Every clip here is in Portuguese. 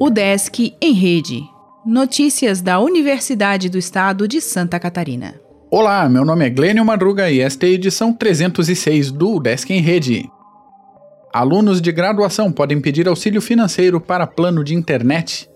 O Desk em Rede. Notícias da Universidade do Estado de Santa Catarina. Olá, meu nome é Glênio Madruga e esta é a edição 306 do Desk em Rede. Alunos de graduação podem pedir auxílio financeiro para plano de internet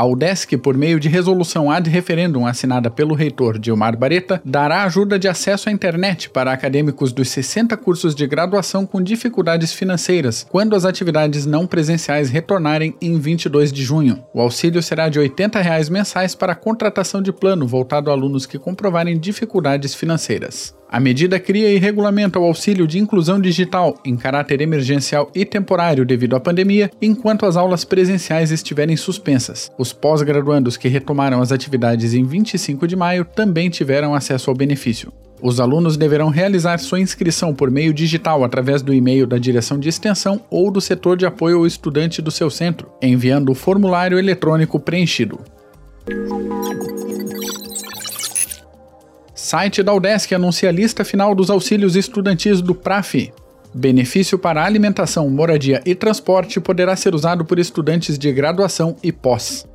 a UDESC, por meio de resolução ad referendum assinada pelo reitor Dilmar Bareta, dará ajuda de acesso à internet para acadêmicos dos 60 cursos de graduação com dificuldades financeiras, quando as atividades não presenciais retornarem em 22 de junho. O auxílio será de 80 reais mensais para a contratação de plano voltado a alunos que comprovarem dificuldades financeiras. A medida cria e regulamenta o auxílio de inclusão digital em caráter emergencial e temporário devido à pandemia, enquanto as aulas presenciais estiverem suspensas. Os pós-graduandos que retomaram as atividades em 25 de maio também tiveram acesso ao benefício. Os alunos deverão realizar sua inscrição por meio digital através do e-mail da direção de extensão ou do setor de apoio ao estudante do seu centro, enviando o formulário eletrônico preenchido. Site da UDESC anuncia a lista final dos auxílios estudantis do PRAF. Benefício para alimentação, moradia e transporte poderá ser usado por estudantes de graduação e pós.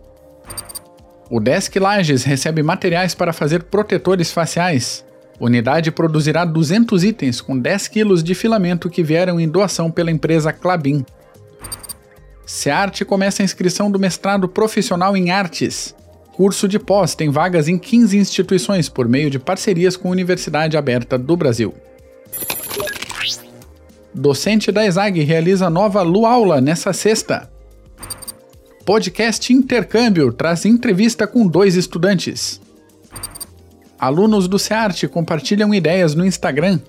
O Desk Lages recebe materiais para fazer protetores faciais. Unidade produzirá 200 itens com 10 quilos de filamento que vieram em doação pela empresa Clabin. SEARTE começa a inscrição do mestrado profissional em artes. Curso de pós tem vagas em 15 instituições por meio de parcerias com a Universidade Aberta do Brasil. Docente da ESAG realiza nova Luaula nessa sexta. Podcast Intercâmbio traz entrevista com dois estudantes. Alunos do SEART compartilham ideias no Instagram.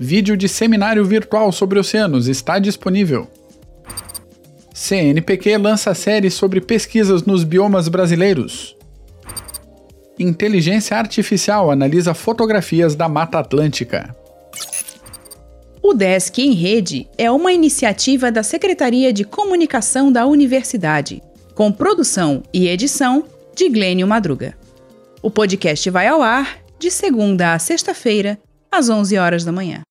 Vídeo de seminário virtual sobre oceanos está disponível. CNPq lança série sobre pesquisas nos biomas brasileiros. Inteligência Artificial analisa fotografias da Mata Atlântica. O Desk em Rede é uma iniciativa da Secretaria de Comunicação da Universidade, com produção e edição de Glênio Madruga. O podcast vai ao ar de segunda a sexta-feira, às 11 horas da manhã.